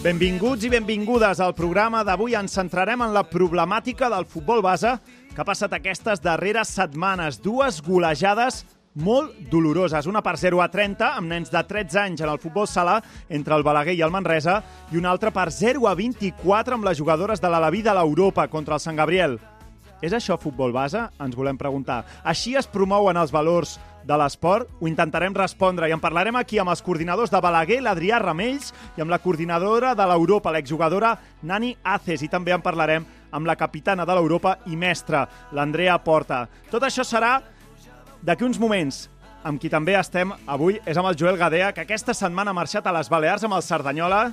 Benvinguts i benvingudes al programa d'avui. Ens centrarem en la problemàtica del futbol base que ha passat aquestes darreres setmanes. Dues golejades molt doloroses. Una per 0 a 30, amb nens de 13 anys en el futbol sala, entre el Balaguer i el Manresa, i una altra per 0 a 24 amb les jugadores de l'Alaví de l'Europa contra el Sant Gabriel. És això futbol base? Ens volem preguntar. Així es promouen els valors de l'esport? Ho intentarem respondre i en parlarem aquí amb els coordinadors de Balaguer, l'Adrià Ramells, i amb la coordinadora de l'Europa, l'exjugadora Nani Aces, i també en parlarem amb la capitana de l'Europa i mestra, l'Andrea Porta. Tot això serà d'aquí uns moments. Amb qui també estem avui és amb el Joel Gadea, que aquesta setmana ha marxat a les Balears amb el Cerdanyola.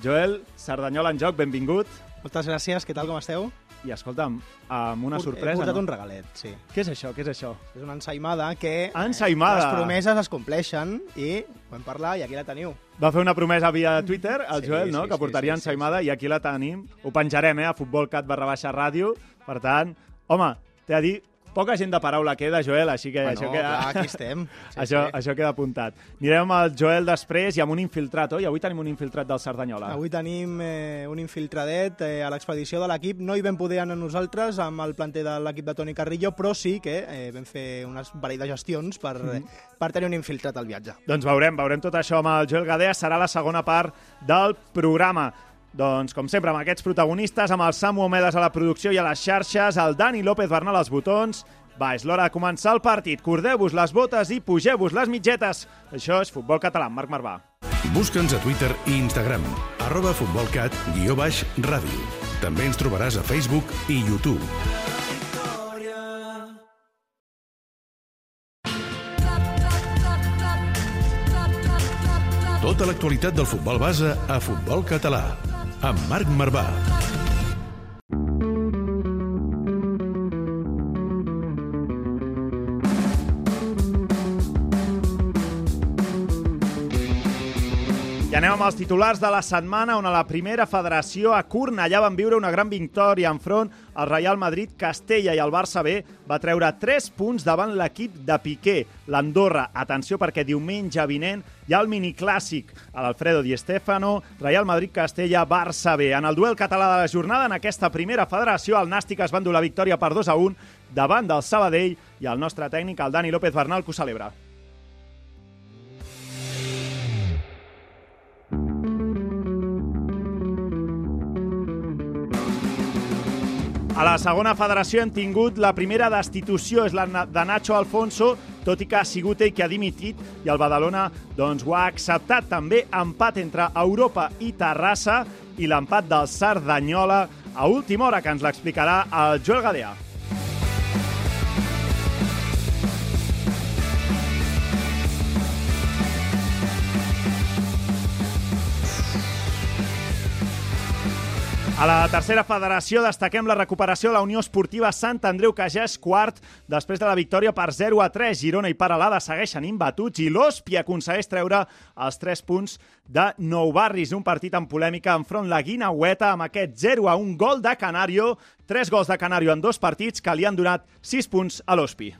Joel, Cerdanyola en joc, benvingut. Moltes gràcies, què tal, com esteu? I escolta'm, amb una sorpresa, He portat no? un regalet, sí. Què és això? Què és això? És una ensaïmada que... Ensaïmada. Les promeses es compleixen i vam parlar i aquí la teniu. Va fer una promesa via Twitter, el Sí, Joel, no? sí, que sí, portaria sí, sí, ensaïmada i aquí la tenim. Ho penjarem, eh, a futbolcat barra baixa ràdio. Per tant, home, t'he de dir, poca gent de paraula queda, Joel, així que Bueno, això queda... clar, aquí estem. Sí, això, sí. això queda apuntat. Anirem amb el Joel després i amb un infiltrat, oi? Avui tenim un infiltrat del Cerdanyola. Avui tenim eh, un infiltradet eh, a l'expedició de l'equip. No hi vam poder anar nosaltres amb el planter de l'equip de Toni Carrillo, però sí que eh, vam fer unes parell de gestions per, eh, per tenir un infiltrat al viatge. Doncs veurem, veurem tot això amb el Joel Gadea. Serà la segona part del programa. Doncs, com sempre, amb aquests protagonistes, amb el Samu Omedes a la producció i a les xarxes, el Dani López Bernal als botons... Va, és l'hora de començar el partit. Cordeu-vos les botes i pugeu-vos les mitgetes. Això és Futbol Català, Marc Marvà. Busca'ns a Twitter i Instagram, arroba futbolcat, guió baix, ràdio. També ens trobaràs a Facebook i YouTube. Tota l'actualitat del futbol base a Futbol Català, amb Marc Marvà. Anem amb els titulars de la setmana, on a la primera federació a Cornellà van viure una gran victòria enfront al Real Madrid, Castella i el Barça B va treure 3 punts davant l'equip de Piqué, l'Andorra. Atenció perquè diumenge vinent hi ha el miniclàssic a l'Alfredo Di Stefano, Real Madrid, Castella, Barça B. En el duel català de la jornada, en aquesta primera federació, el Nàstic es van dur la victòria per 2 a 1 davant del Sabadell i el nostre tècnic, el Dani López Bernal, que ho celebra. A la segona federació hem tingut la primera destitució, és la de Nacho Alfonso, tot i que ha sigut ell que ha dimitit i el Badalona doncs, ho ha acceptat. També empat entre Europa i Terrassa i l'empat del Cerdanyola a última hora, que ens l'explicarà el Joel Gadea. A la tercera federació destaquem la recuperació de la Unió Esportiva Sant Andreu, que ja és quart després de la victòria per 0 a 3. Girona i Paralada segueixen imbatuts i l'Ospi aconsegueix treure els 3 punts de Nou Barris. Un partit en polèmica enfront la Guinaueta amb aquest 0 a 1 gol de Canario. 3 gols de Canario en dos partits que li han donat 6 punts a l'Ospi.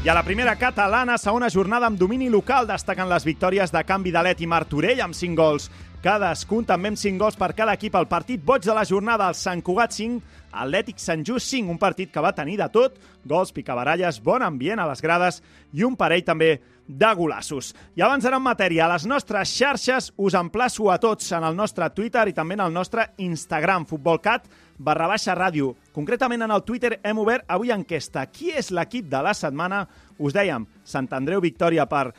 I a la primera catalana, segona jornada amb domini local, destaquen les victòries de Canvi d'Alet i Martorell amb 5 gols cadascun, també amb 5 gols per cada equip. El partit boig de la jornada, el Sant Cugat 5, Atlètic Sant Just 5, un partit que va tenir de tot, gols, picabaralles, bon ambient a les grades i un parell també de golassos. I abans d'anar en matèria, a les nostres xarxes us emplaço a tots en el nostre Twitter i també en el nostre Instagram, futbolcat barra baixa ràdio. Concretament en el Twitter hem obert avui enquesta. Qui és l'equip de la setmana? Us dèiem, Sant Andreu victòria per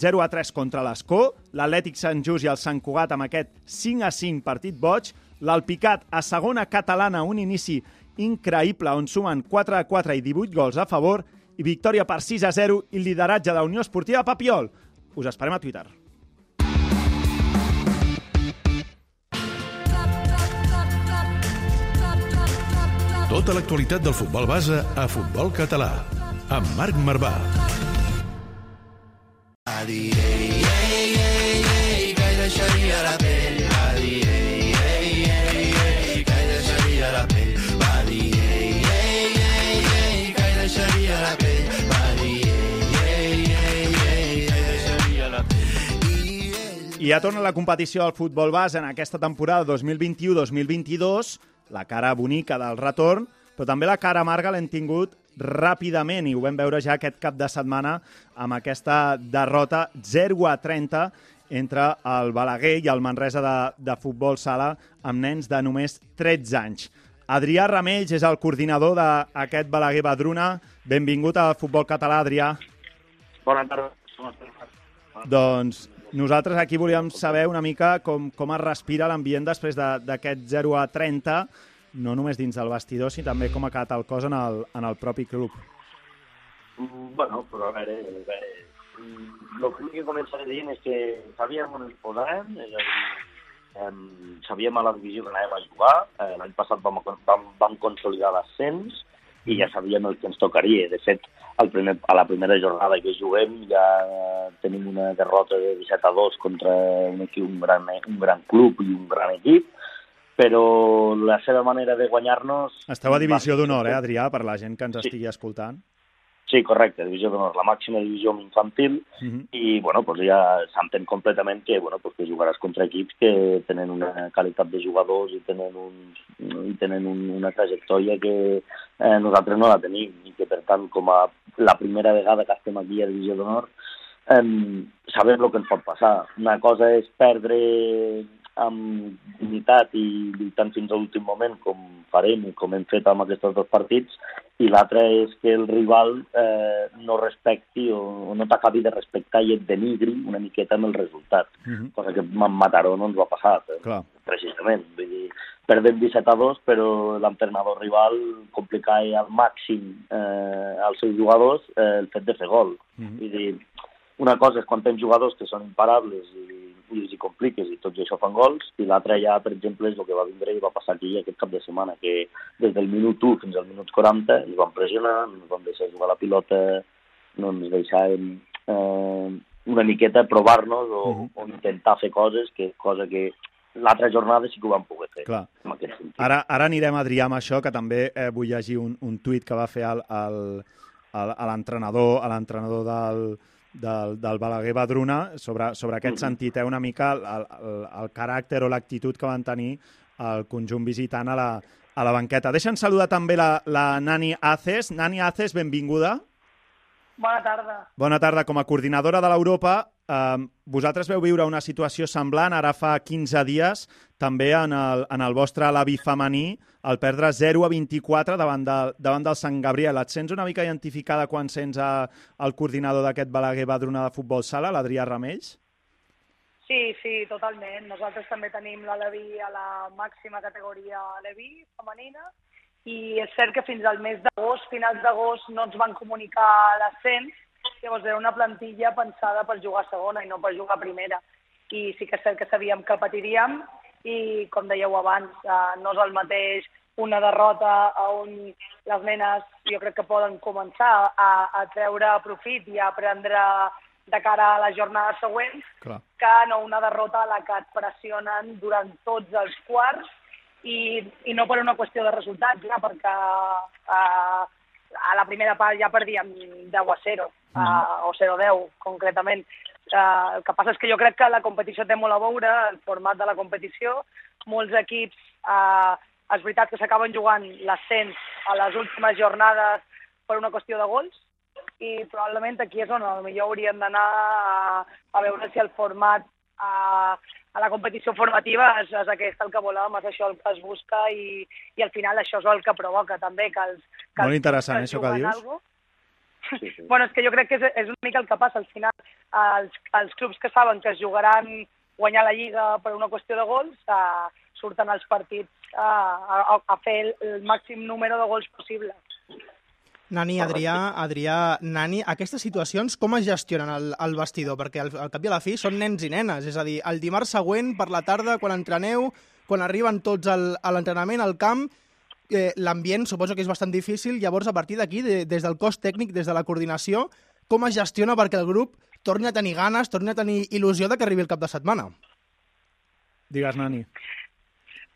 0 a 3 contra l'Escó, l'Atlètic Sant Just i el Sant Cugat amb aquest 5 a 5 partit boig, l'Alpicat a segona catalana un inici increïble on sumen 4 a 4 i 18 gols a favor i victòria per 6 a 0 i lideratge de la Unió Esportiva Papiol. Us esperem a Twitter. Tota l'actualitat del futbol base a Futbol Català. Amb Marc Marvà. I ja torna la competició al futbol base en aquesta temporada 2021-2022, la cara bonica del retorn, però també la cara amarga l'hem tingut ràpidament i ho vam veure ja aquest cap de setmana amb aquesta derrota 0 a 30 entre el Balaguer i el Manresa de, de futbol sala amb nens de només 13 anys. Adrià Ramells és el coordinador d'aquest Balaguer Badruna. Benvingut al futbol català, Adrià. Bona tarda. Doncs nosaltres aquí volíem saber una mica com, com es respira l'ambient després d'aquest 0 a 30, no només dins del vestidor, sinó també com ha quedat el cos en el, en el propi club. Mm, Bueno, però a veure, a veure el primer que començaré dient és que sabíem on ens posàvem, és a dir, em, sabíem a la divisió que anàvem a jugar, eh, l'any passat vam, vam, vam consolidar l'ascens i ja sabíem el que ens tocaria. De fet, al primer, a la primera jornada que juguem ja tenim una derrota de 17 a 2 contra un, equip, un, gran, un gran club i un gran equip, però la seva manera de guanyar-nos... Esteu a divisió d'honor, eh, Adrià, per la gent que ens Sí. estigui escoltant. Sí, correcte, divisió d'honor, la màxima divisió infantil, Uh -huh. i bueno, pues ja s'entén completament que, bueno, pues que jugaràs contra equips que tenen una qualitat de jugadors i tenen, un, i tenen un, una trajectòria que eh, nosaltres no la tenim i que per tant com a la primera vegada que estem aquí a divisió d'honor eh, sabem el que ens pot passar. Una cosa és perdre amb dignitat i lluitant fins a l'últim moment com farem i com hem fet amb aquests dos partits i l'altra és que el rival eh, no respecti o, o no t'acabi de respectar i et denigri una miqueta amb el resultat, Uh -huh. cosa que amb Mataró no ens va passar, eh, Clar. precisament. Vull dir, perdem 17 a 2, però l'entrenador rival complicava al màxim eh, als seus jugadors eh, el fet de fer gol. Uh -huh. Vull dir, una cosa és quan tens jugadors que són imparables i, i els hi compliques i tots això fan gols, i l'altra ja, per exemple, és el que va vindre i va passar aquí aquest cap de setmana, que des del minut 1 fins al minut 40 ens van pressionar, no ens van deixar jugar la pilota, no ens deixàvem eh, una miqueta provar-nos o, uh -huh. o intentar fer coses, que cosa que l'altra jornada sí que ho vam poder fer. Clar. Ara, ara anirem, Adrià, amb això, que també eh, vull llegir un, un tuit que va fer el, el, el, a a l'entrenador del, del, del Balaguer Badruna sobre, sobre aquest Mhm. sentit, eh, una mica el, el, el caràcter o l'actitud que van tenir el conjunt visitant a la, a la banqueta. Deixa'm saludar també la, la Nani Aces. Nani Aces, benvinguda. Bona tarda. Bona tarda. Com a coordinadora de l'Europa, eh, vosaltres veu viure una situació semblant ara fa 15 dies, també en el, en el vostre l'avi femení, el perdre 0 a 24 davant, de, davant del Sant Gabriel. Et sents una mica identificada quan sents a, el coordinador d'aquest Balaguer Badruna de futbol sala, l'Adrià Ramells? Sí, sí, totalment. Nosaltres també tenim la Levi a la màxima categoria Levi femenina i és cert que fins al mes d'agost, finals d'agost, no ens van comunicar l'ascens, llavors era una plantilla pensada per jugar a segona i no per jugar a primera. I sí que és cert que sabíem que patiríem i, com dèieu abans, eh, no és el mateix una derrota on les nenes jo crec que poden començar a, a treure profit i a aprendre de cara a les jornades següents Clar. que no una derrota a la que et pressionen durant tots els quarts i, i no per una qüestió de resultats, ja, perquè uh, a la primera part ja perdíem 10 a 0, uh, o 0 a 10, concretament. Uh, el que passa és que jo crec que la competició té molt a veure, el format de la competició. Molts equips, uh, és veritat que s'acaben jugant l'ascens a les últimes jornades per una qüestió de gols, i probablement aquí és on potser hauríem d'anar a, a veure si el format a, a la competició formativa és, és aquest el que volem, és això el que es busca i, i al final això és el que provoca també que els... Que Molt els interessant, que això que dius. Algo, Sí, sí. Bueno, és que jo crec que és, és una mica el que passa. Al final, els, els clubs que saben que es jugaran guanyar la Lliga per una qüestió de gols eh, surten els partits a, a, a fer el, el màxim número de gols possible. Nani, Adrià, Adrià, Nani, aquestes situacions com es gestionen al, al vestidor? Perquè al, al cap i a la fi són nens i nenes, és a dir, el dimarts següent per la tarda, quan entreneu, quan arriben tots al, a l'entrenament, al camp, eh, l'ambient suposo que és bastant difícil, llavors a partir d'aquí, de, des del cos tècnic, des de la coordinació, com es gestiona perquè el grup torni a tenir ganes, torni a tenir il·lusió de que arribi el cap de setmana? Digues, Nani.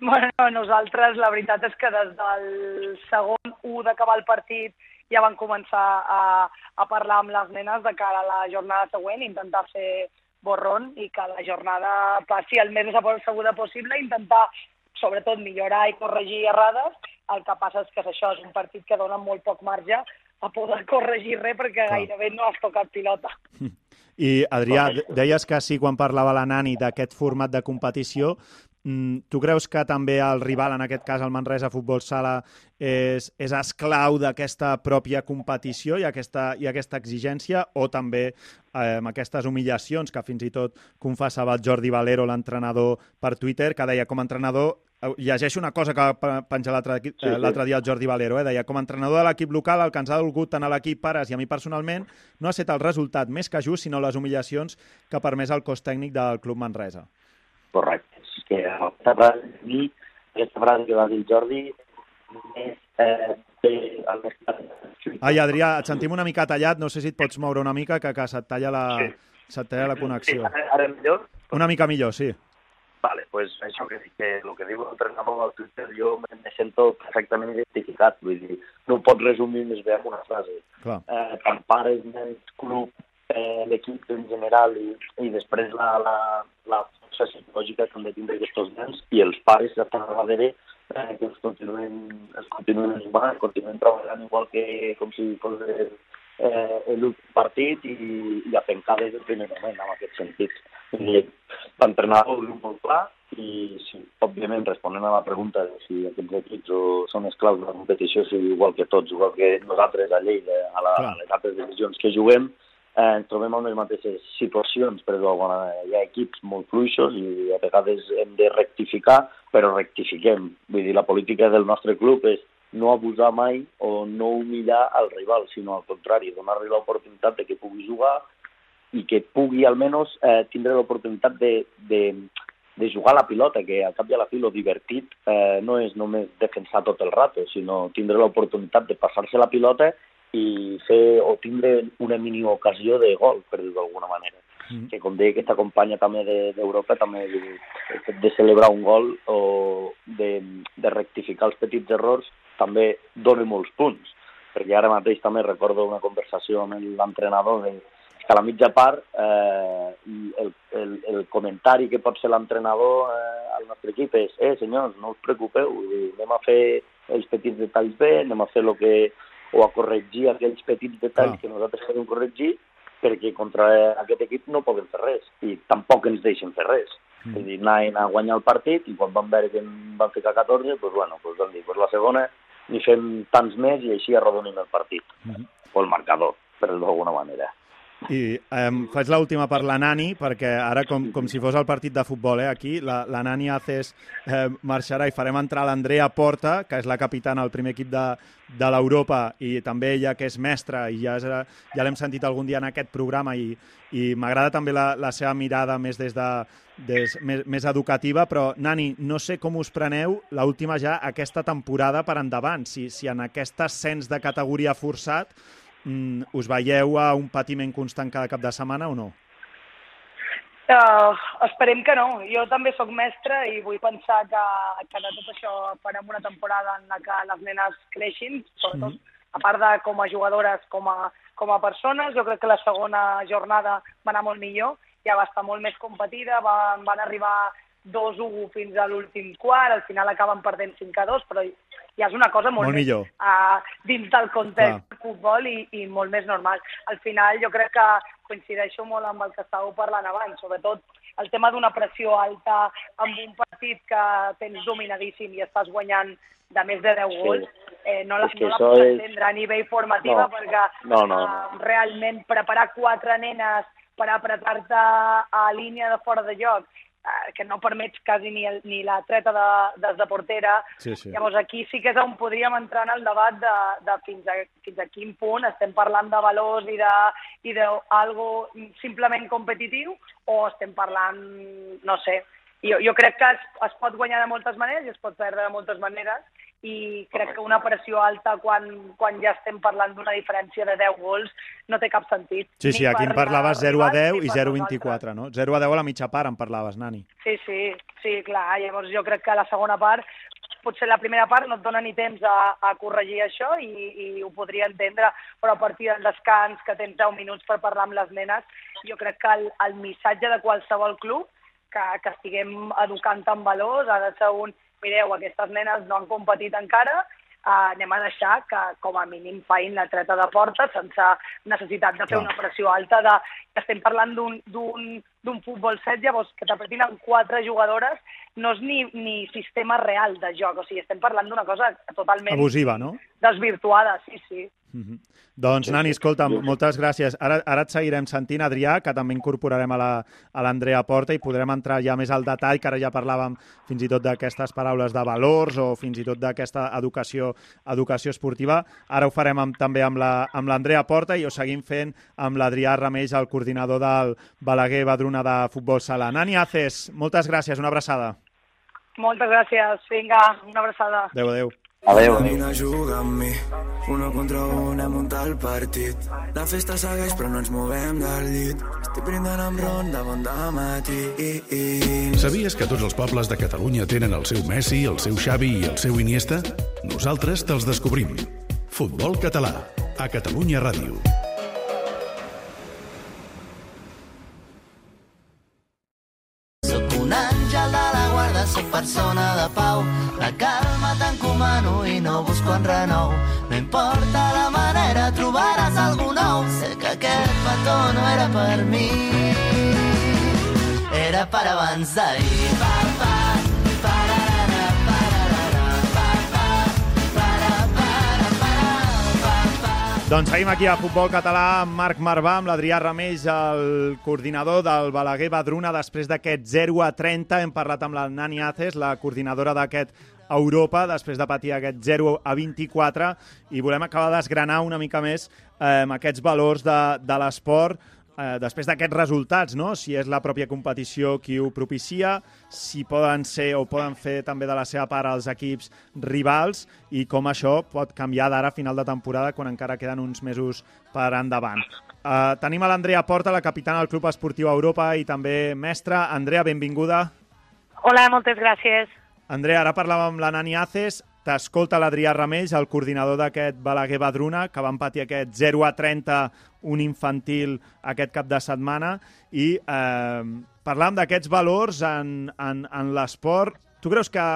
Bueno, nosaltres la veritat és que des del segon 1 d'acabar el partit ja van començar a, a parlar amb les nenes de cara a la jornada següent, intentar fer borrón i que la jornada passi el més asseguda possible, intentar sobretot millorar i corregir errades. El que passa és que això és un partit que dona molt poc marge a poder corregir res perquè Clar. gairebé no has tocat pilota. I, Adrià, deies que sí, quan parlava la Nani d'aquest format de competició, Mm, tu creus que també el rival, en aquest cas el Manresa Futbol Sala, és, és esclau d'aquesta pròpia competició i aquesta, i aquesta exigència o també eh, amb aquestes humiliacions que fins i tot confessava el Jordi Valero, l'entrenador, per Twitter, que deia com a entrenador eh, llegeixo una cosa que va penjar l'altre sí, sí. dia el Jordi Valero, eh? deia com a entrenador de l'equip local el que ens ha dolgut tant a l'equip pares i a mi personalment no ha estat el resultat més que just, sinó les humiliacions que ha permès el cos tècnic del Club Manresa. Correcte que aquesta frase, mi, aquesta frase que va dir el Jordi, és eh, el més Ai, Adrià, et sentim una mica tallat, no sé si et pots moure una mica, que, que se't talla la, sí. se't talla la connexió. Sí, ara, ara millor? Una mica millor, sí. Vale, pues això que, que el que diu l'entrenador al Twitter jo me sento perfectament identificat, vull dir, no pot resumir més bé amb una frase. Clar. Eh, tant pares, nens, club, eh, l'equip en general i, i després la, la, la força psicològica que han de tindre aquests nens i els pares que estan a darrere eh, que els continuen, els continuen jugant, continuen treballant igual que com si fos el, eh, l'últim partit i, i a pencar des del primer moment en aquest sentit. L'entrenador ho diu molt clar i sí, òbviament responent a la pregunta de si aquests equips o són esclaus de la competició, sí, igual que tots, igual que nosaltres a Lleida, a, la, a les altres divisions que juguem, eh, ens trobem en les mateixes situacions, però bueno, hi ha equips molt fluixos i a vegades hem de rectificar, però rectifiquem. Vull dir, la política del nostre club és no abusar mai o no humillar al rival, sinó al contrari, donar-li l'oportunitat de que pugui jugar i que pugui almenys eh, tindre l'oportunitat de, de, de jugar a la pilota, que al cap i a la fi lo divertit eh, no és només defensar tot el rato, sinó tindre l'oportunitat de passar-se la pilota i fer o tindre una mini ocasió de gol, per dir-ho d'alguna manera. Mm. Que com deia aquesta companya també d'Europa, de, també fet de celebrar un gol o de, de rectificar els petits errors també dona molts punts, perquè ara mateix també recordo una conversació amb l'entrenador de que a la mitja part eh, el, el, el comentari que pot ser l'entrenador eh, al nostre equip és eh, senyors, no us preocupeu, anem a fer els petits detalls bé, anem a fer el que o a corregir aquells petits detalls ah. que nosaltres podem corregir perquè contra aquest equip no podem fer res i tampoc ens deixen fer res. Mm. És a dir, anaven a guanyar el partit i quan van veure que en van ficar 14, doncs, bueno, doncs vam dir, doncs la segona ni fem tants més i així arrodonim el partit, mm. o el marcador, per d'alguna manera. I eh, faig l'última per la Nani, perquè ara, com, com si fos el partit de futbol, eh, aquí, la, la Nani Haces eh, marxarà i farem entrar l'Andrea Porta, que és la capitana del primer equip de, de l'Europa, i també ella, que és mestra, i ja, és, ja l'hem sentit algun dia en aquest programa, i, i m'agrada també la, la seva mirada més des de, des, més, més educativa, però, Nani, no sé com us preneu l'última ja aquesta temporada per endavant, si, si en aquest ascens de categoria forçat mm, us veieu a un patiment constant cada cap de setmana o no? Uh, esperem que no. Jo també sóc mestre i vull pensar que, que de tot això farem una temporada en la que les nenes creixin, sobretot mm. a part de com a jugadores, com a, com a persones. Jo crec que la segona jornada va anar molt millor, ja va estar molt més competida, van, van arribar 2-1 fins a l'últim quart, al final acaben perdent 5 a 2, però ja és una cosa molt, molt més millor. Uh, dins del context del futbol i, i molt més normal. Al final jo crec que coincideixo molt amb el que estàveu parlant abans, sobretot el tema d'una pressió alta amb un partit que tens dominadíssim i estàs guanyant de més de 10 sí. gols, eh, no la, no la pots és... entendre a nivell formativa no. perquè no, no, no. Uh, realment preparar quatre nenes per apretar-te a línia de fora de joc que no permets quasi ni, el, ni la treta de, des de portera. Sí, sí. Llavors aquí sí que és on podríem entrar en el debat de, de fins, a, fins a quin punt estem parlant de valors i de, i de algo simplement competitiu o estem parlant, no sé, jo, jo crec que es, es pot guanyar de moltes maneres i es pot perdre de moltes maneres i crec que una pressió alta quan, quan ja estem parlant d'una diferència de 10 gols no té cap sentit. Sí, sí, aquí per parlaves els 0 a rivals 10 ni i per 0 a nosaltres. 24, no? 0 a 10 a la mitja part em parlaves, Nani. Sí, sí, sí, clar. Llavors jo crec que la segona part, potser la primera part no et dona ni temps a, a corregir això i, i ho podria entendre, però a partir del descans, que tens 10 minuts per parlar amb les nenes, jo crec que el, el missatge de qualsevol club que, que estiguem educant en valors ha de ser un mireu, aquestes nenes no han competit encara, eh, anem a deixar que com a mínim fain la treta de porta sense necessitat de fer una pressió alta de estem parlant d'un futbol set, llavors que t'apretin amb quatre jugadores no és ni, ni sistema real de joc, o sigui, estem parlant d'una cosa totalment Abusiva, no? desvirtuada, sí, sí. Mhm. Doncs, Nani, escolta, moltes gràcies. Ara, ara et seguirem sentint, Adrià, que també incorporarem a la- a l'Andrea Porta i podrem entrar ja més al detall, que ara ja parlàvem fins i tot d'aquestes paraules de valors o fins i tot d'aquesta educació, educació esportiva. Ara ho farem amb, també amb la- amb l'Andrea Porta i ho seguim fent amb l'Adrià Rameix, el coordinador del Balaguer Badruna de Futbol Sala. Nani Aces, moltes gràcies, una abraçada. Moltes gràcies, vinga, una abraçada. Adéu, adéu. Adéu, adéu. Vine a jugar amb mi, uno contra un hem muntat el partit. La festa segueix però no ens movem del llit. Estic brindant amb ron de bon matí. Sabies que tots els pobles de Catalunya tenen el seu Messi, el seu Xavi i el seu Iniesta? Nosaltres te'ls descobrim. Futbol català, a Catalunya Ràdio. Sóc un àngel de la guarda, sóc persona de pau. La calma t'encomano i no busco en renou. No importa la manera, trobaràs algú nou. Sé que aquest petó no era per mi. Era per abans d'ahir. Pa, pa, pa. Doncs seguim aquí a Futbol Català amb Marc Marvà, amb l'Adrià Rameix, el coordinador del Balaguer Badruna. Després d'aquest 0 a 30 hem parlat amb la Nani Aces, la coordinadora d'aquest Europa, després de patir aquest 0 a 24, i volem acabar d'esgranar una mica més eh, aquests valors de, de l'esport, eh, després d'aquests resultats, no? si és la pròpia competició qui ho propicia, si poden ser o poden fer també de la seva part els equips rivals i com això pot canviar d'ara a final de temporada quan encara queden uns mesos per endavant. Uh, tenim a l'Andrea Porta, la capitana del Club Esportiu Europa i també mestra. Andrea, benvinguda. Hola, moltes gràcies. Andrea, ara parlàvem amb la Nani Aces, t'escolta l'Adrià Rameix, el coordinador d'aquest Balaguer Badruna, que van patir aquest 0 a 30, un infantil aquest cap de setmana, i eh, parlàvem d'aquests valors en, en, en l'esport. Tu creus que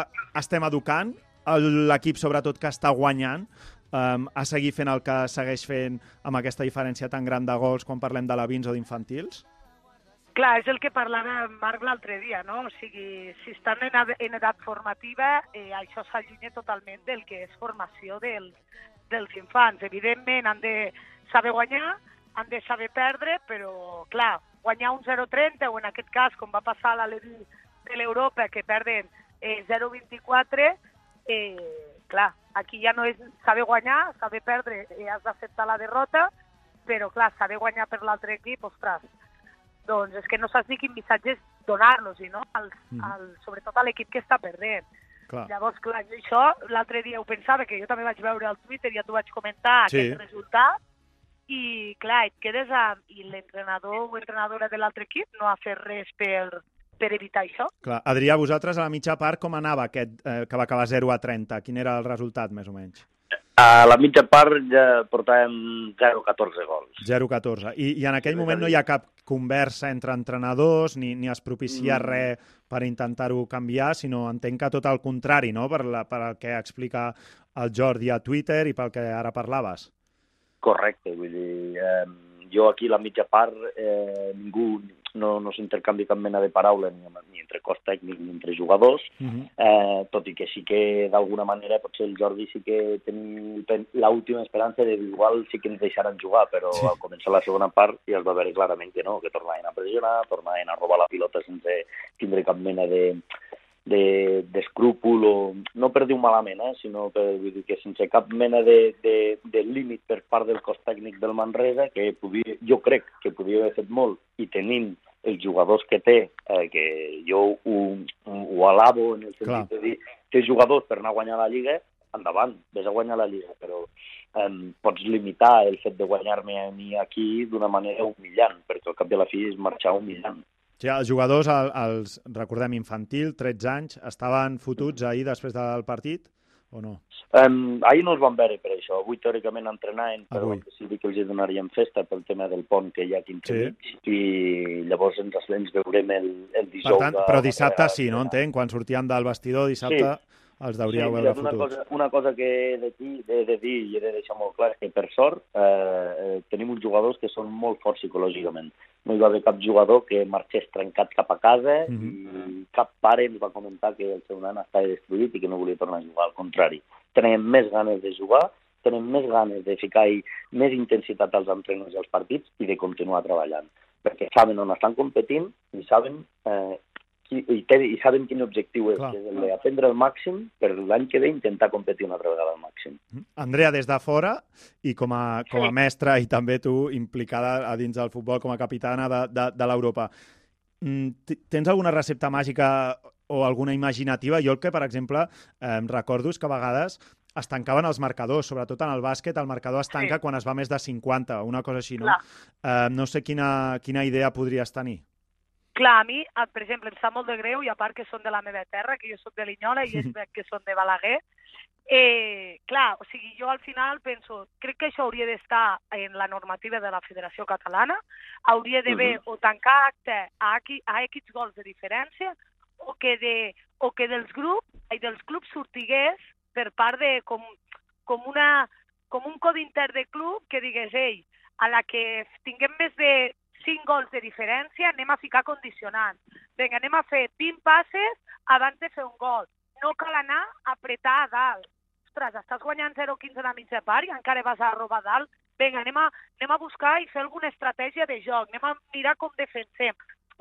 estem educant l'equip, sobretot, que està guanyant, um, a seguir fent el que segueix fent amb aquesta diferència tan gran de gols quan parlem de la 20 o d'infantils? Clar, és el que parlava Marc l'altre dia, no? O sigui, si estan en, ed- en edat formativa, eh, això s'allunya totalment del que és formació del, dels infants. Evidentment, han de saber guanyar, han de saber perdre, però, clar, guanyar un 0-30, o en aquest cas, com va passar a l'Aleví de l'Europa, que perden eh, 0-24, eh, clar, aquí ja no és saber guanyar, saber perdre, eh, has d'acceptar la derrota, però, clar, saber guanyar per l'altre equip, ostres, doncs és que no saps ni quin missatge donar-los, no? Al, Mhm. al, sobretot a l'equip que està perdent. Clar. Llavors, clar, jo això l'altre dia ho pensava, que jo també vaig veure al Twitter, ja t'ho vaig comentar, Sí. aquest resultat, i clar, et quedes amb... I l'entrenador o entrenadora de l'altre equip no ha fet res per, per evitar això. Clar. Adrià, vosaltres a la mitja part com anava aquest eh, que va acabar 0 a 30? Quin era el resultat, més o menys? A la mitja part ja portàvem 0-14 gols. 0-14. I, I en aquell moment no hi ha cap conversa entre entrenadors, ni, ni es propicia Mm. res per intentar-ho canviar, sinó entenc que tot el contrari, no?, per, la, per el que explica el Jordi a Twitter i pel que ara parlaves. Correcte, vull dir, eh, jo aquí a la mitja part eh, ningú, no, no s'intercanvi cap mena de paraula ni, ni entre cos tècnic ni entre jugadors, Mhm. eh, tot i que sí que d'alguna manera potser el Jordi sí que tenim pen- l'última esperança de igual sí que ens deixaran jugar, però sí. al començar la segona part ja es va veure clarament que no, que tornaven a pressionar, tornaven a robar la pilota sense tindre cap mena de de- d'escrúpol o no per dir-ho malament, eh, sinó per vull dir que sense cap mena de, de, de límit per part del cos tècnic del Manresa, que podia, jo crec que podia haver fet molt i tenint els jugadors que té, eh, que jo ho, ho alabo en el sentit Clar. de dir té jugadors per anar a guanyar la Lliga, endavant, vés a guanyar la Lliga, però eh, pots limitar el fet de guanyar-me a mi aquí d'una manera humillant, perquè al cap de la fi és marxar humillant. Sí, els jugadors, el, els, recordem, infantil, 13 anys, estaven fotuts ahir després del partit o no? Um, ahir no els van veure per això. Avui teòricament entrenaven, però Avui. que sí que els donaríem festa pel tema del pont que hi ha aquí Sí. entre mig i llavors ens, ens veurem el, el Per dijous. tant, a- però dissabte a- sí, no entenc? Quan sortien del vestidor dissabte els deuríeu sí, veure una cosa, una cosa que he de, dir, he de dir i he de deixar molt clar és que, per sort, eh, eh, tenim uns jugadors que són molt forts psicològicament. No hi va haver cap jugador que marxés trencat cap a casa Mhm. i cap pare ens va comentar que el seu nan estava destruït i que no volia tornar a jugar. Al contrari, tenen més ganes de jugar, tenen més ganes de ficar-hi més intensitat als entrenaments i als partits i de continuar treballant. Perquè saben on estan competint i saben eh, qui, i, té, i saben quin objectiu és, Clar. que és el d'aprendre el màxim per l'any que ve intentar competir una altra vegada al màxim. Andrea, des de fora i com a, com a Sí. mestra i també tu implicada a dins del futbol com a capitana de, de, de l'Europa, mm, tens alguna recepta màgica o alguna imaginativa? Jo el que, per exemple, eh, recordo és que a vegades es tancaven els marcadors, sobretot en el bàsquet, el marcador es tanca Sí. quan es va més de 50, una cosa així, no? Clar. Eh, no sé quina, quina idea podries tenir. Clar, a mi, per exemple, em sap molt de greu, i a part que són de la meva terra, que jo sóc de Linyola i ells que són de Balaguer, eh, clar, o sigui, jo al final penso, crec que això hauria d'estar en la normativa de la Federació Catalana, hauria d'haver o tancar acte a, aquí, a X gols de diferència, o que, de, o que dels grups, i dels clubs sortigués per part de com, com, una, com un codi intern de club que digués, ei, a la que tinguem més de 5 gols de diferència, anem a ficar condicionants. Vinga, anem a fer 20 passes abans de fer un gol. No cal anar a apretar a dalt. Ostres, estàs guanyant 0-15 a la mitja part i encara vas a robar a dalt. Vinga, anem a, anem a buscar i fer alguna estratègia de joc. Anem a mirar com defensem.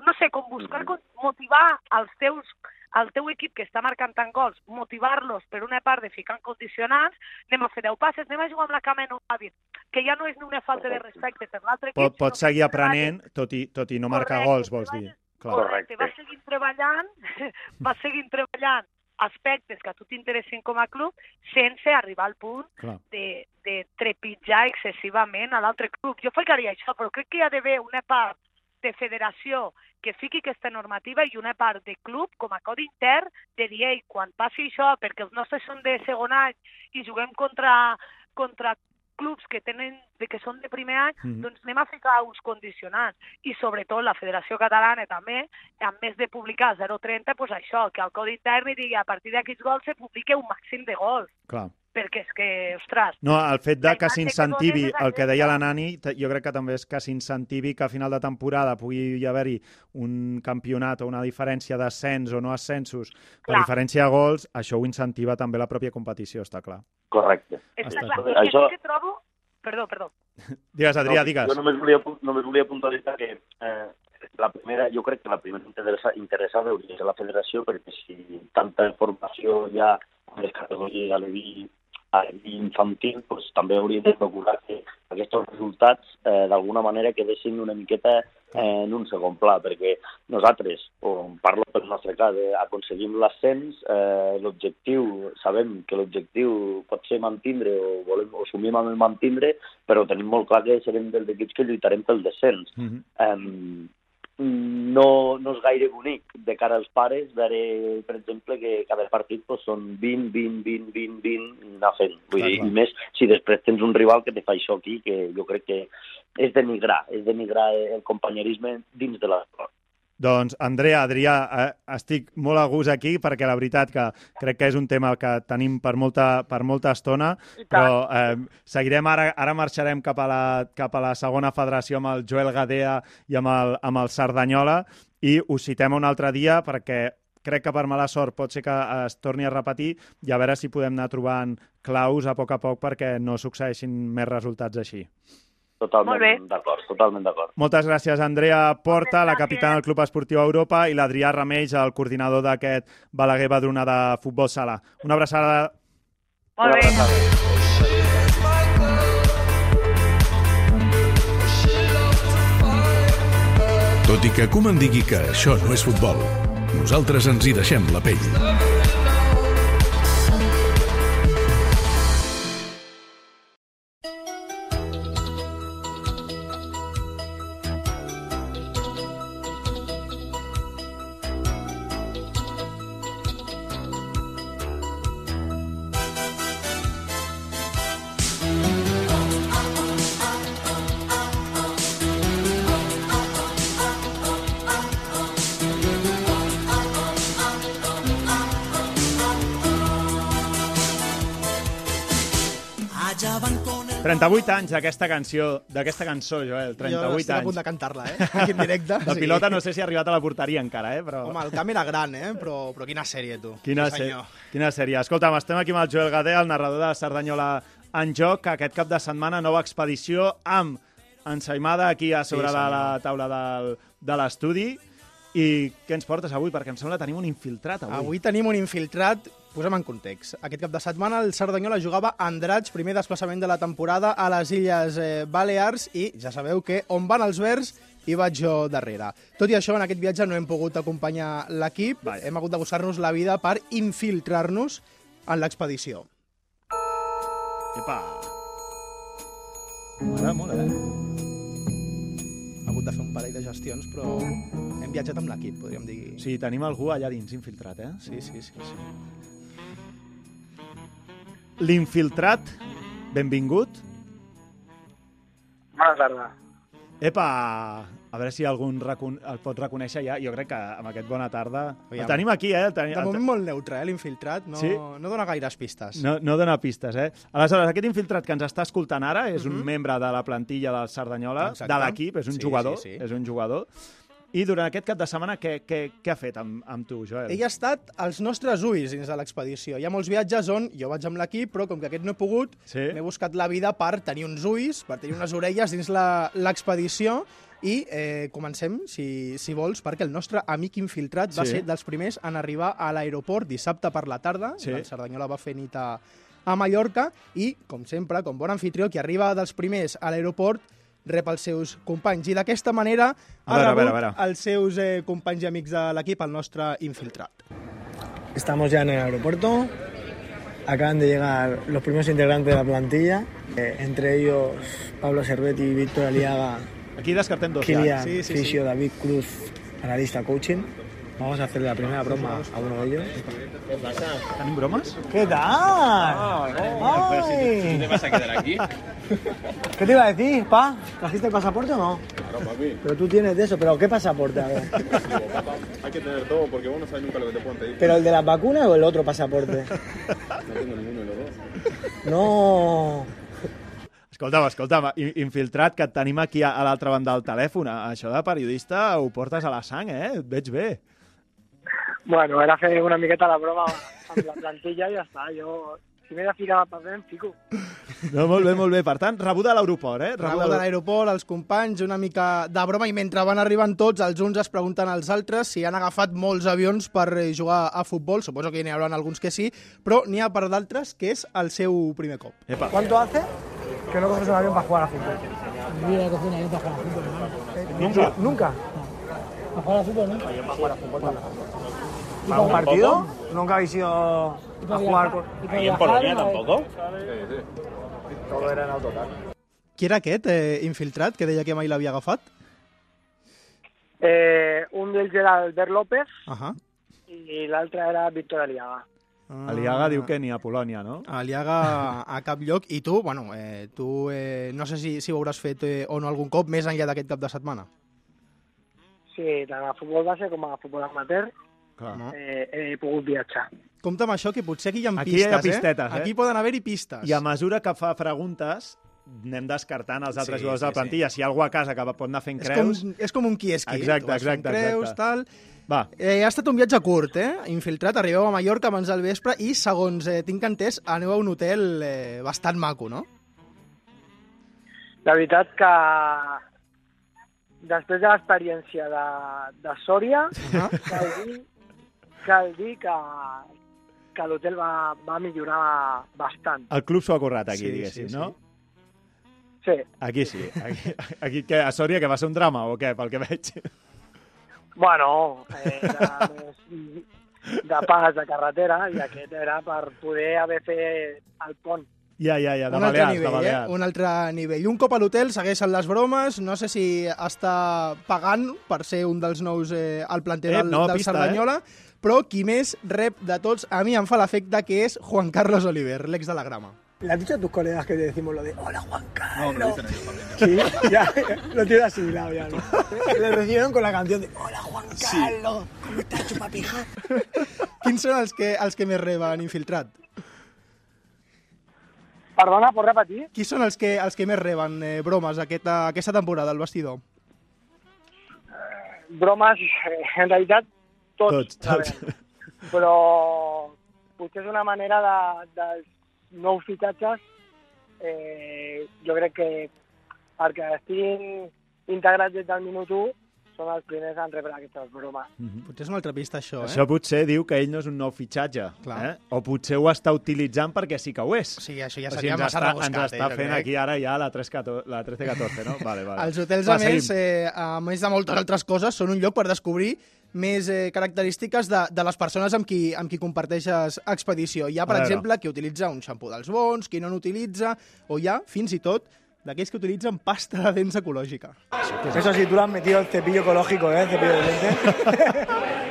No sé, com buscar, com motivar els teus el teu equip que està marcant tant gols, motivar-los per una part de ficar en condicionants, anem a fer 10 passes, anem a jugar amb la cama en un hàbit, que ja no és ni una falta de respecte per l'altre equip, Pot, pots seguir aprenent, tot i, tot i no marcar Correcte, gols, vols dir. Clar. Correcte, vas seguint treballant, vas seguint treballant aspectes que a tu t'interessin com a club sense arribar al punt Clar. de, de trepitjar excessivament a l'altre club. Jo ficaria això, però crec que hi ha d'haver una part de federació que fiqui aquesta normativa i una part de club com a codi intern de dir, ei, quan passi això, perquè els nostres són de segon any i juguem contra, contra clubs que tenen de que són de primer any, Mhm. doncs anem a ficar uns condicionants. I sobretot la Federació Catalana també, a més de publicar 0,30, doncs això, que el codi intern digui a partir d'aquests gols se publique un màxim de gols. Clar. Perquè és que, ostres, No, el fet de que s'incentivi, el que deia la Nani, jo crec que també és que s'incentivi que a final de temporada pugui haver-hi un campionat o una diferència d'ascens o no ascensos per Clar. diferència de gols, això ho incentiva també la pròpia competició, està clar. Correcte. està Està clar. el Això- que trobo... Perdó, perdó. Digues, Adrià, No, digues. Jo només volia, només volia puntualitzar que eh, la primera, jo crec que la primera interessa, interessada hauria de ser la federació, perquè si tanta informació hi ha les categories a l'EVI l'EVI infantil, doncs també hauríem de procurar que aquests resultats eh, d'alguna manera quedessin una miqueta eh, en un segon pla, perquè nosaltres, o parlo pel nostre cas, eh, aconseguim l'ascens, eh, l'objectiu, sabem que l'objectiu pot ser mantindre o, volem, o assumim amb el mantindre, però tenim molt clar que serem dels equips que lluitarem pel descens. Mhm. Um, no, no és gaire bonic de cara als pares veure, per exemple, que cada partit pues, són 20, 20, 20, 20, 20, anar fent. Vull Clar, dir, clar. I més si després tens un rival que te fa això aquí, que jo crec que és denigrar, és denigrar el companyerisme dins de l'esport. Doncs, Andrea, Adrià, eh, estic molt a gust aquí perquè la veritat que crec que és un tema que tenim per molta, per molta estona, però eh, seguirem ara, ara marxarem cap a, la, cap a la segona federació amb el Joel Gadea i amb el, amb el Cerdanyola i us citem un altre dia perquè crec que per mala sort pot ser que es torni a repetir i a veure si podem anar trobant claus a poc a poc perquè no succeeixin més resultats així. Totalment d'acord, totalment d'acord. Moltes gràcies, Andrea Porta, la capitana del Club Esportiu Europa, i l'Adrià Remells, el coordinador d'aquest Balaguer Badruna de Futbol Sala. Una abraçada. Molt bé. Tot i que Koeman digui que això no és futbol, nosaltres ens hi deixem la pell. 38 anys d'aquesta canció, d'aquesta cançó, Joel, Jo 38 estic a punt de cantar-la, eh? Aquí en directe. La pilota no sé si ha arribat a la porteria encara, eh? però... Home, el camp era gran, eh? Però, però quina sèrie, tu. Quina, Sí, se... senyor. Quina sèrie. Escolta'm, estem aquí amb el Joel Gadea, el narrador de Cerdanyola en joc, que aquest cap de setmana nova expedició amb ensaïmada aquí a sobre Sí, de la taula del, de l'estudi. I què ens portes avui? Perquè em sembla que tenim un infiltrat avui. Avui tenim un infiltrat, posem en context. Aquest cap de setmana el Cerdanyola jugava a Andratx, primer desplaçament de la temporada a les Illes eh, Balears i ja sabeu que on van els verds hi vaig jo darrere. Tot i això, en aquest viatge no hem pogut acompanyar l'equip, Vaja. hem hagut de buscar-nos la vida per infiltrar-nos en l'expedició. Epa! M'agrada molt, eh? Hem hagut de fer un parell de gestions, però hem viatjat amb l'equip, podríem dir. Sigui, tenim algú allà dins infiltrat, eh? sí, sí, sí. sí. L'infiltrat, benvingut. Bona tarda. Epa, a veure si algun recon... el pot reconèixer ja. Jo crec que amb aquest bona tarda... Aviam. El tenim aquí, eh? El tenim... De el moment molt neutre, eh, l'infiltrat. No, Sí? no dona gaires pistes. No, no dona pistes, eh? Aleshores, aquest infiltrat que ens està escoltant ara és un Mhm. membre de la plantilla del Cerdanyola, Exacte. de l'equip, és un Sí, jugador, sí, sí. és un jugador. I durant aquest cap de setmana, què, què, què ha fet amb, amb tu, Joel? Ell ha estat als nostres ulls dins de l'expedició. Hi ha molts viatges on jo vaig amb l'equip, però com que aquest no he pogut, Sí? m'he buscat la vida per tenir uns ulls, per tenir unes orelles dins la- l'expedició i eh, comencem, si, si vols, perquè el nostre amic infiltrat va Sí. ser dels primers en arribar a l'aeroport dissabte per la tarda. Sí. El Cerdanyola va fer nit a, a Mallorca i, com sempre, com bon anfitrió, qui arriba dels primers a l'aeroport rep els seus companys. I d'aquesta manera A ha veure, a rebut veure, a veure. els seus eh, companys i amics de l'equip, el nostre infiltrat. Estamos ya en el aeropuerto. Acaban de llegar los primeros integrantes de la plantilla, eh, entre ellos Pablo Cervetti, Víctor Aliaga, Aquí descartem dos Kilian ja. Sí, sí, Fisio, David Cruz, analista coaching. Vamos a hacer la primera broma a uno de ellos. Tenim bromes? ¿Qué tal? Ay. ¿Te vas a quedar aquí? ¿Qué te iba a decir, pa? ¿Trajiste el pasaporte o no? Claro, papi. Pero tú tienes de eso, pero ¿qué pasaporte? A ver. Hay que tener todo porque vos no sabes nunca lo que te pueden pedir. ¿Pero el de las vacunas o el otro pasaporte? No tengo ninguno de los dos. No. Escolta'm, escolta'm, infiltrat, que et tenim aquí a, a l'altra banda del telèfon. Això de periodista ho portes a la sang, eh? Et veig bé. Bueno, era fer una miqueta la broma amb la plantilla i ja està. Jo, si m'he de ficar al paper, em fico. No, molt bé, molt bé. Per tant, rebuda a l'aeroport, eh? Rebuda a l'aeroport, els companys, una mica de broma, i mentre van arribant tots, els uns es pregunten als altres si han agafat molts avions per eh, jugar a futbol. Suposo que n'hi haurà alguns que sí, però n'hi ha per d'altres que és el seu primer cop. Epa. ¿Cuánto hace que no coges un avión para jugar a fútbol? He cogido un avión para jugar al fútbol, hermano. ¿Nunca? ¿Nunca? Para jugar al fútbol, ¿no? Para jugar a fútbol. ¿Para un partido? ¿Nunca habéis ido a jugar con...? ¿Y para viajar, no? Todo era en autocar. Qui era aquest eh, infiltrat que deia que mai l'havia agafat? Eh, un d'ells era Albert López Ahà. i l'altre era Víctor Aliaga. Ah. Aliaga diu que ni a Polònia, no? Aliaga a cap lloc. I tu, bueno, eh, tu eh, no sé si, si ho hauràs fet eh, o no algun cop més enllà d'aquest cap de setmana. Sí, tant a futbol base com a futbol amateur Clar. eh, he pogut viatjar. Compte amb això, que potser aquí hi ha Aquí pistes, hi ha pistetes, eh? Aquí poden haver-hi pistes. I a mesura que fa preguntes, anem descartant els altres Sí, jugadors de la sí, sí. plantilla. Si hi ha algú a casa que pot anar fent És creus... com, és com un qui és qui. Exacte, exacte, Creus, exacte. tal... Va, Eh, ha estat un viatge curt, eh? Infiltrat, arribeu a Mallorca abans del vespre i, segons eh, tinc entès, aneu a un hotel eh, bastant maco, no? La veritat que després de l'experiència de, de Sòria, dir, cal dir que, que l'hotel va, va millorar bastant. el club s'ho ha currat aquí, Sí, diguéssim, sí, sí. no? Sí. Aquí sí. Aquí, aquí què, a Sòria, que va ser un drama o què, pel que veig? Bueno, era més de pas de carretera i aquest era per poder haver fet el pont. Ja, ja, ja, de un Balears, de nivell, eh? Balears. Un altre nivell. Un cop a l'hotel segueixen les bromes. No sé si està pagant per ser un dels nous eh, al planter Eh, del, nova del pista, Cerdanyola, però qui més rep de tots, a mi em fa l'efecte que és Juan Carlos Oliver, l'ex de la grama. ¿Le has dicho a tus colegas que te decimos lo de hola Juan No, me lo dicen ellos también. Sí, ya, lo tienes asimilado ya, ¿no? Le recibieron con la canción de hola Juan Carlos, ¿cómo estás, chupapija? Quins són els que, els que més reben infiltrat? Perdona, pots repetir? Qui són els que, els que més reben eh, bromes aquesta, aquesta temporada al vestidor? Bromes, eh, en realitat, tots. Tots, tots. Però potser és una manera de, dels nous fitatges, eh, jo crec que perquè estiguin integrats des del minut 1 són els primers en rebre aquestes bromes. Potser és una altra pista, això, eh? Això potser diu que ell no és un nou fitxatge, Clar. eh? o potser ho està utilitzant perquè sí que ho és. Sí, això ja O seria ens massa està, rebuscat, Ens està eh, fent crec. aquí ara ja la 13-14, la 13-14 no? Vale, vale. Els hotels, Va, a més, eh, a més de moltes altres coses, són un lloc per descobrir més eh, característiques de, de les persones amb qui, amb qui comparteixes expedició. Hi ha, per exemple, qui utilitza un xampú dels bons, qui no n'utilitza, o hi ha, fins i tot, d'aquells que utilitzen pasta de dents ecològica. Eso sí, tú le has metido el cepillo ecológico, ¿eh? El cepillo de dientes.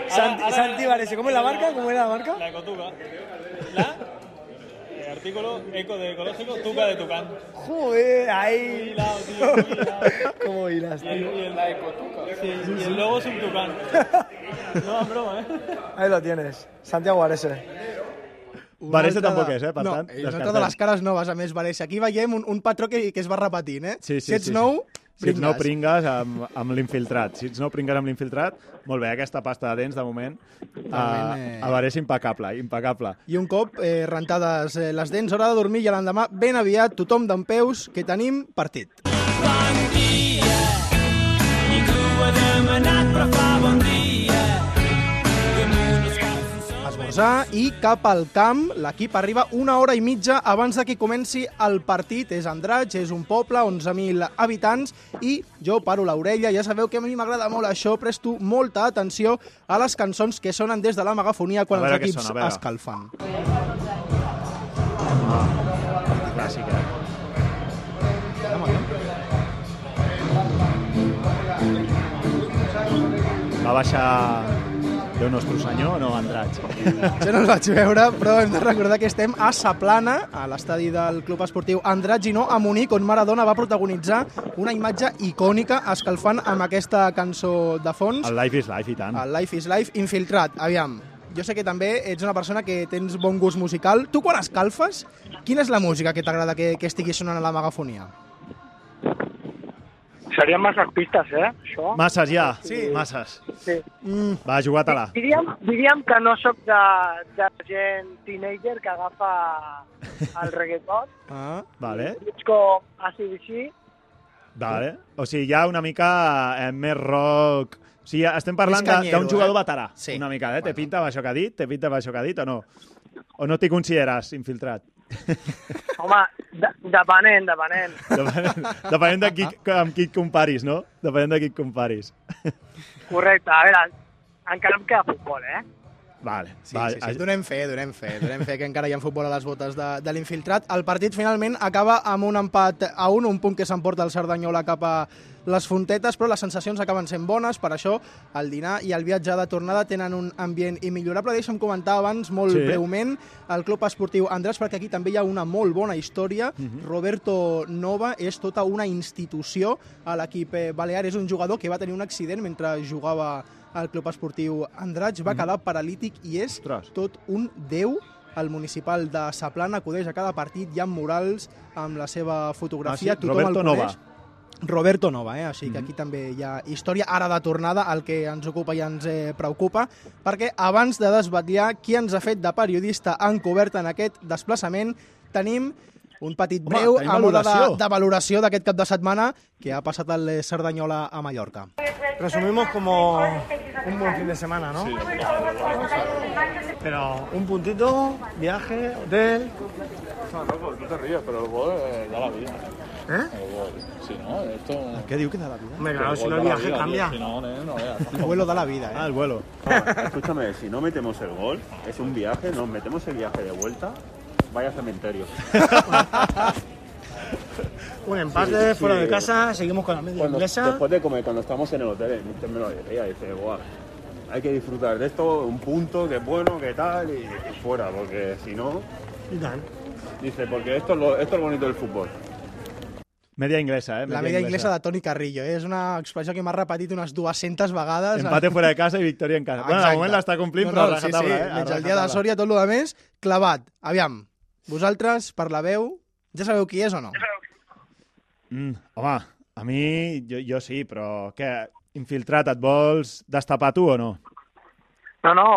Santi, Santi Varese, ¿cómo es la marca? ¿Cómo era la marca? La Ecotuca. La eh, artículo eco de ecológico Tuca de Tucán. Joder, ahí. Hilado, tío, muy hilado. ¿Cómo hilas, Y el, tío? y el, la Ecotuca. Sí, y el logo es un tucán. No, es broma, ¿eh? Ahí lo tienes. Santiago Varese. Varese tampoc de- és, eh, per no, tant, és una de les cares noves, a més, Varese. Aquí veiem un, un patró que, que es va repetint, eh? Sí, sí, si ets sí, sí. nou, Si ets nou, pringues amb, amb l'infiltrat. Si ets nou, pringues amb l'infiltrat. Molt bé, aquesta pasta de dents, de moment, a, eh, a veure, és impecable, impecable. I un cop eh, rentades eh, les dents, hora de dormir i a l'endemà, ben aviat, tothom d'en peus, que tenim partit. Esmorzar i cap al camp. L'equip arriba una hora i mitja abans de que comenci el partit. És Andratx, és un poble, 11.000 habitants, i jo paro l'orella. Ja sabeu que a mi m'agrada molt això, presto molta atenció a les cançons que sonen des de la megafonia quan els equips sona, escalfen. Clàssic, eh? Va baixar Déu nostre senyor no, Andratx? Jo no el vaig veure, però hem de recordar que estem a Saplana, a l'estadi del Club Esportiu Andratx, i no a Munic, on Maradona va protagonitzar una imatge icònica escalfant amb aquesta cançó de fons. El Life is Life, i tant. El Life is Life, infiltrat. Aviam, jo sé que també ets una persona que tens bon gust musical. Tu quan escalfes, quina és la música que t'agrada que, que estigui sonant a la megafonia? Serien masses pistes, eh, això? Masses ja, Sí. masses. Sí. Mm. Va, jugar-te-la. Diríem, diríem que no sóc de, de gent teenager que agafa el reggaeton. Ah. Vale, Ets com ACDC, vale. O sigui, ja una mica eh, més rock... O sigui, estem parlant d'un jugador eh? veterà, Sí. una mica, eh? Té pinta amb això que ha dit? Té pinta amb això que ha dit o no? O no t'hi consideres infiltrat? home, de, depenent, depenent. Depenent, depenent de qui, amb qui et comparis, no? Depenent de qui et comparis. Correcte, a veure, encara em queda futbol, eh? Vale, Sí, vale. sí, sí, donem fe, donem fe, donem fe que encara hi ha futbol a les botes de, de l'infiltrat. El partit finalment acaba amb un empat a un, un punt que s'emporta el Cerdanyola cap a les fontetes, però les sensacions acaben sent bones, per això el dinar i el viatge de tornada tenen un ambient immillorable. Deixa'm comentar abans, molt Sí. breument, el Club Esportiu Andrés, perquè aquí també hi ha una molt bona història. Mhm. Roberto Nova és tota una institució a l'equip eh, balear. És un jugador que va tenir un accident mentre jugava al Club Esportiu Andratx, va Mhm. quedar paralític i és tot un déu el municipal de Saplana acudeix a cada partit, hi ha murals amb la seva fotografia, Ah, sí? tothom Roberto el Nova. coneix. Roberto Nova, eh? així que Mhm. aquí també hi ha història. Ara de tornada, el que ens ocupa i ens eh, preocupa, perquè abans de desvetllar qui ens ha fet de periodista encobert en aquest desplaçament, tenim un petit Home, breu a mode de, de valoració d'aquest cap de setmana que ha passat el Cerdanyola a Mallorca. Resumimos como un buen fin de semana, ¿no? Pero un puntito, viaje, hotel. No, no, tú te ríes, pero el gol eh, da la vida. ¿Eh? El gol. Si no, esto... Què diu que da la vida? Hombre, claro, si no el viaje vida, cambia. tío, Si no, no, no veas. El vuelo da la vida, ¿eh? Ah, el vuelo. Ah, escúchame, si no metemos el gol, es un viaje, nos metemos el viaje de vuelta, vaya cementerio. Un empate Sí, fuera sí. de casa, seguimos con la media Cuando- inglesa. después de comer, cuando estamos en el hotel, el mister me lo decía, dice, guau, hay que disfrutar de esto, un punto, que es bueno, que tal, y, y fuera, porque si no, Y tal. dice, porque esto es lo, esto es lo bonito del fútbol. Media inglesa, eh? La media inglesa de Toni Carrillo. Eh? És una expressió que m'ha repetit unes 200 vegades. Empate fuera de casa i victòria en casa. Bueno, de moment l'està complint, no, però no, a sí, sí, eh? Menys el dia de. Sòria, tot el que més, clavat. Aviam, vosaltres, per la veu, ja sabeu qui és o no? Mm, home, a mi, jo, jo sí, però què? Infiltrat, et vols destapar tu o no? No, no,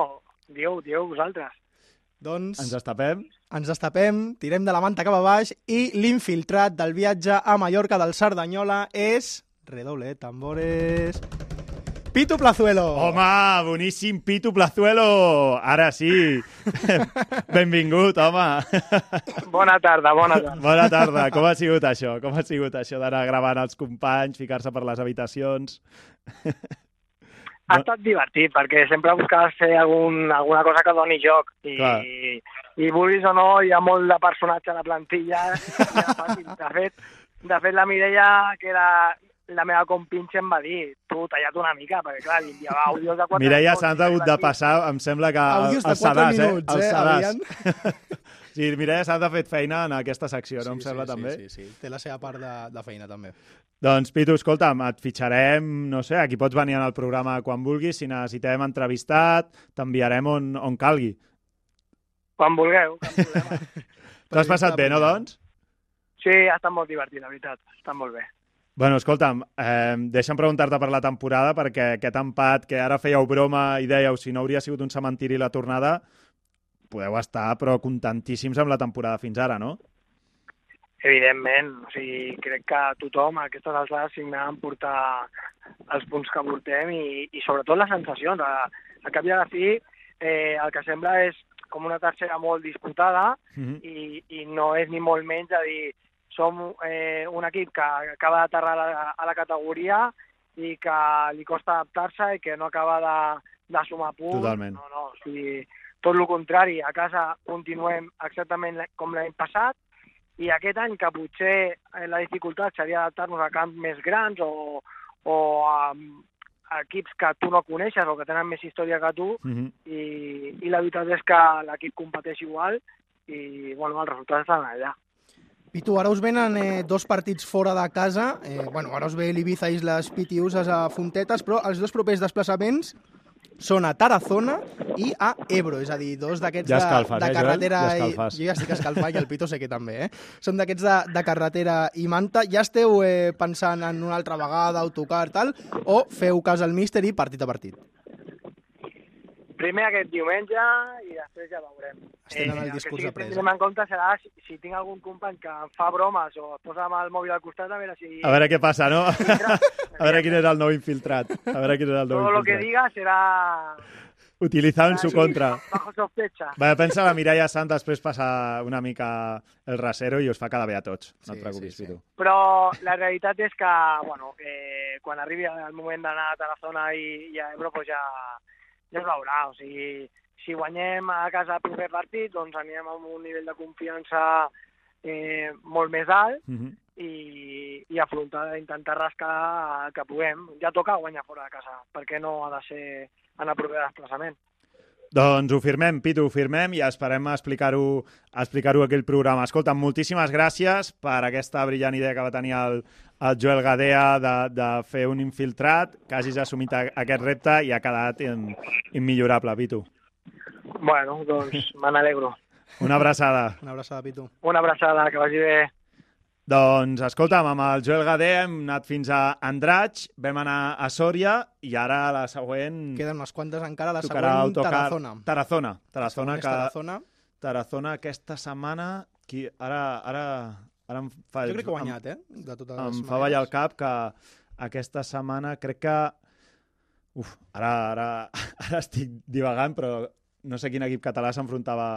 dieu, dieu vosaltres. Doncs Ens destapem? ens destapem, tirem de la manta cap a baix i l'infiltrat del viatge a Mallorca del Cerdanyola és... Redoble, eh, tambores... Pitu Plazuelo! Home, boníssim Pitu Plazuelo! Ara sí! Benvingut, home! Bona tarda, bona tarda. Bona tarda. Com ha sigut això? Com ha sigut això d'anar gravant els companys, ficar-se per les habitacions? Ha estat divertit, perquè sempre buscaves fer algun, alguna cosa que doni joc. I, Clar. i vulguis o no, hi ha molt de personatge a la plantilla. De fet, de fet, la Mireia, que era la meva compinxa, em va dir tu, talla't una mica, perquè clar, li enviava àudios de 4 Mireia s'han hagut de passar, em sembla que Àudios de els quatre sedars, eh? minuts, eh, sedars. Sí, Mireia s'ha de fet feina en aquesta secció, no em sembla sí, també? Sí, sí, sí. Té la seva part de, de feina, també. Doncs, Pitu, escolta'm, et fitxarem, no sé, aquí pots venir al programa quan vulguis, si necessitem entrevistat, t'enviarem on, on calgui. Quan vulgueu. T'ho has passat bé, no, doncs? Sí, ha estat molt divertit, la veritat. Està molt bé. Bueno, escolta'm, eh, deixa'm preguntar-te per la temporada, perquè aquest empat que ara fèieu broma i dèieu si no hauria sigut un cementiri la tornada, podeu estar però contentíssims amb la temporada fins ara, no? Evidentment, o sigui, crec que tothom a aquestes alçades signaran portar els punts que portem i, i sobretot les sensacions. A, a cap i a la fi, eh, el que sembla és com una tercera molt disputada Mhm. i, i no és ni molt menys a dir som eh, un equip que acaba d'aterrar a, la, a la categoria i que li costa adaptar-se i que no acaba de, de sumar punts. Totalment. No, no, o sigui, tot el contrari, a casa continuem exactament com l'any passat i aquest any que potser eh, la dificultat seria adaptar-nos a camps més grans o, o a, a equips que tu no coneixes o que tenen més història que tu Mhm. i, i la veritat és que l'equip competeix igual i bueno, els resultats estan allà. Pitu, ara us venen eh, dos partits fora de casa. Eh, bueno, ara us ve l'Ibiza Isles Pitiusas a Fontetes, però els dos propers desplaçaments són a Tarazona i a Ebro, és a dir, dos d'aquests Ja de, escalfes, de eh, carretera... Ja i-. Jo ja estic escalfant i el Pitu sé que també, eh? Són d'aquests de, de carretera i manta. Ja esteu eh, pensant en una altra vegada, autocar, tal, o feu cas al míster i partit a partit? Primer aquest diumenge i després ja veurem. Estem en el el que discurs sí de que tindrem en compte serà si, si tinc algun company que em fa bromes o es posa amb el mòbil al costat, a veure si... A veure què passa, no? a veure quin és el nou infiltrat. A veure quin és el nou Todo lo que infiltrat. diga serà Utilizado en su Sí, contra. bajo sospecha. Va, pensa la Mireia Sant després passa una mica el rasero i us fa quedar bé a tots. No et preocupis, sí, sí. Pitu. Però la realitat és que, bueno, eh, quan arribi el moment d'anar a Tarazona i, i a Ebro, pues ja, ja es veurà. O sigui, si guanyem a casa el proper partit, doncs anirem amb un nivell de confiança eh, molt més alt Mm -hmm. i, i afrontar, intentar rascar el que puguem. Ja toca guanyar fora de casa, perquè no ha de ser en el proper desplaçament. Doncs ho firmem, Pitu, ho firmem i esperem explicar-ho explicar aquí al programa. Escolta, moltíssimes gràcies per aquesta brillant idea que va tenir el, el Joel Gadea de, de fer un infiltrat, que hagis assumit a- aquest repte i ha quedat in, immillorable, Pitu. Bueno, doncs me n'alegro. Una abraçada. Una abraçada, Pitu. Una abraçada, que vagi bé. Doncs, escolta'm, amb el Joel Gadea hem anat fins a Andratx, vam anar a Sòria i ara la següent... Queden unes quantes encara, la tocarà següent, autocar- Tarazona. Tarazona. Tarazona, que... Tarazona. Tarazona aquesta setmana... Qui... Ara, ara, ara em fa... Jo crec que ha guanyat, em, eh? De totes Em les fa ballar el cap que aquesta setmana crec que... Uf, ara, ara, ara estic divagant, però no sé quin equip català s'enfrontava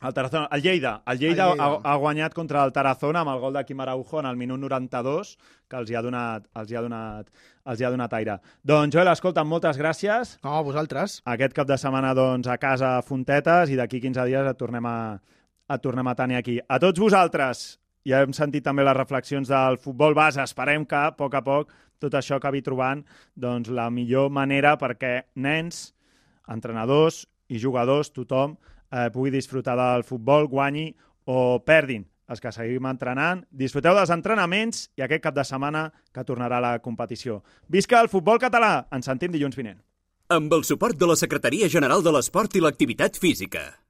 al Tarazona. El Lleida. El Lleida, El Lleida. Ha, ha guanyat contra el Tarazona amb el gol de Quim Araujo en el minut 92, que els hi ha donat, els hi ha donat, els hi ha donat aire. Doncs, Joel, escolta, moltes gràcies. No, vosaltres. Aquest cap de setmana, doncs, a casa a Fontetes i d'aquí 15 dies et tornem a, et tornem a tenir aquí. A tots vosaltres, ja hem sentit també les reflexions del futbol base. Esperem que, a poc a poc, tot això acabi trobant doncs, la millor manera perquè nens, entrenadors i jugadors, tothom, eh, pugui disfrutar del futbol, guanyi o perdin. Els que seguim entrenant, disfruteu dels entrenaments i aquest cap de setmana que tornarà la competició. Visca el futbol català! Ens sentim dilluns vinent. Amb el suport de la Secretaria General de l'Esport i l'Activitat Física.